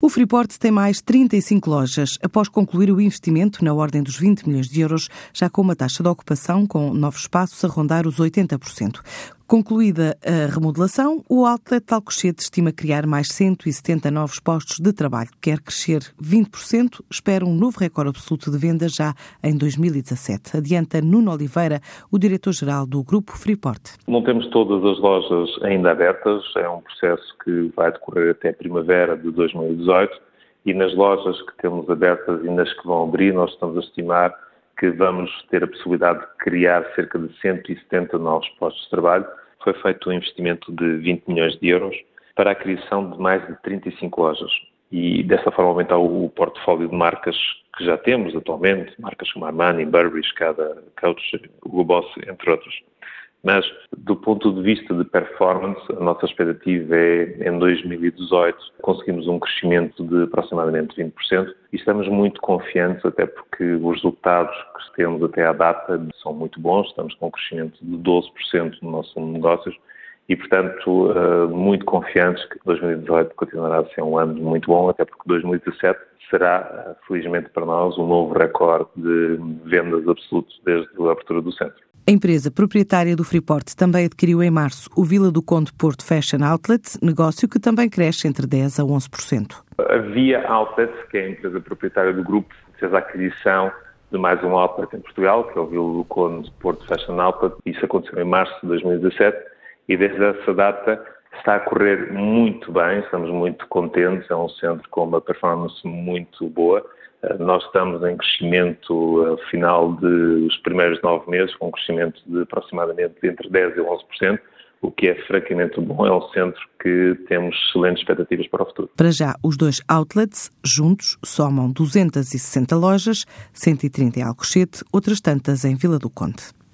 O Freeport tem mais 35 lojas. Após concluir o investimento na ordem dos 20 milhões de euros, já com uma taxa de ocupação com novos espaços a rondar os 80%. Concluída a remodelação, o Outlet de Alcochete estima criar mais 170 novos postos de trabalho. Quer crescer 20%, espera um novo recorde absoluto de vendas já em 2017. Adianta Nuno Oliveira, o diretor-geral do Grupo Freeport. Não temos todas as lojas ainda abertas, é um processo que vai decorrer até primavera de 2018 e nas lojas que temos abertas e nas que vão abrir, nós estamos a estimar que vamos ter a possibilidade de criar cerca de 170 novos postos de trabalho. Foi feito um investimento de 20 milhões de euros para a criação de mais de 35 lojas e dessa forma aumentar o portfólio de marcas que já temos atualmente, marcas como Armani, Burberry, Scada, Coach, Hugo Boss, entre outros. Mas, do ponto de vista de performance, a nossa expectativa é, em 2018, conseguimos um crescimento de aproximadamente 20% e estamos muito confiantes, até porque os resultados que temos até à data são muito bons, estamos com um crescimento de 12% no nosso negócios. E, portanto, eh, muito confiantes que 2018 continuará a ser um ano muito bom, até porque 2017 será, felizmente para nós, um novo recorde de vendas absolutos desde a abertura do centro. A empresa proprietária do Freeport também adquiriu em março o Vila do Conde Porto Fashion Outlet, negócio que também cresce entre 10% a 11%. A Via Outlet, que é a empresa proprietária do grupo, fez a aquisição de mais um outlet em Portugal, que é o Vila do Conde Porto Fashion Outlet. Isso aconteceu em março de 2017 e desde essa data está a correr muito bem, estamos muito contentes, é um centro com uma performance muito boa nós estamos em crescimento ao final dos primeiros nove meses, com um crescimento de aproximadamente entre 10% e 11%, o que é francamente bom. É um centro que temos excelentes expectativas para o futuro. Para já, os dois outlets juntos somam 260 lojas, 130 em Alcochete, outras tantas em Vila do Conde.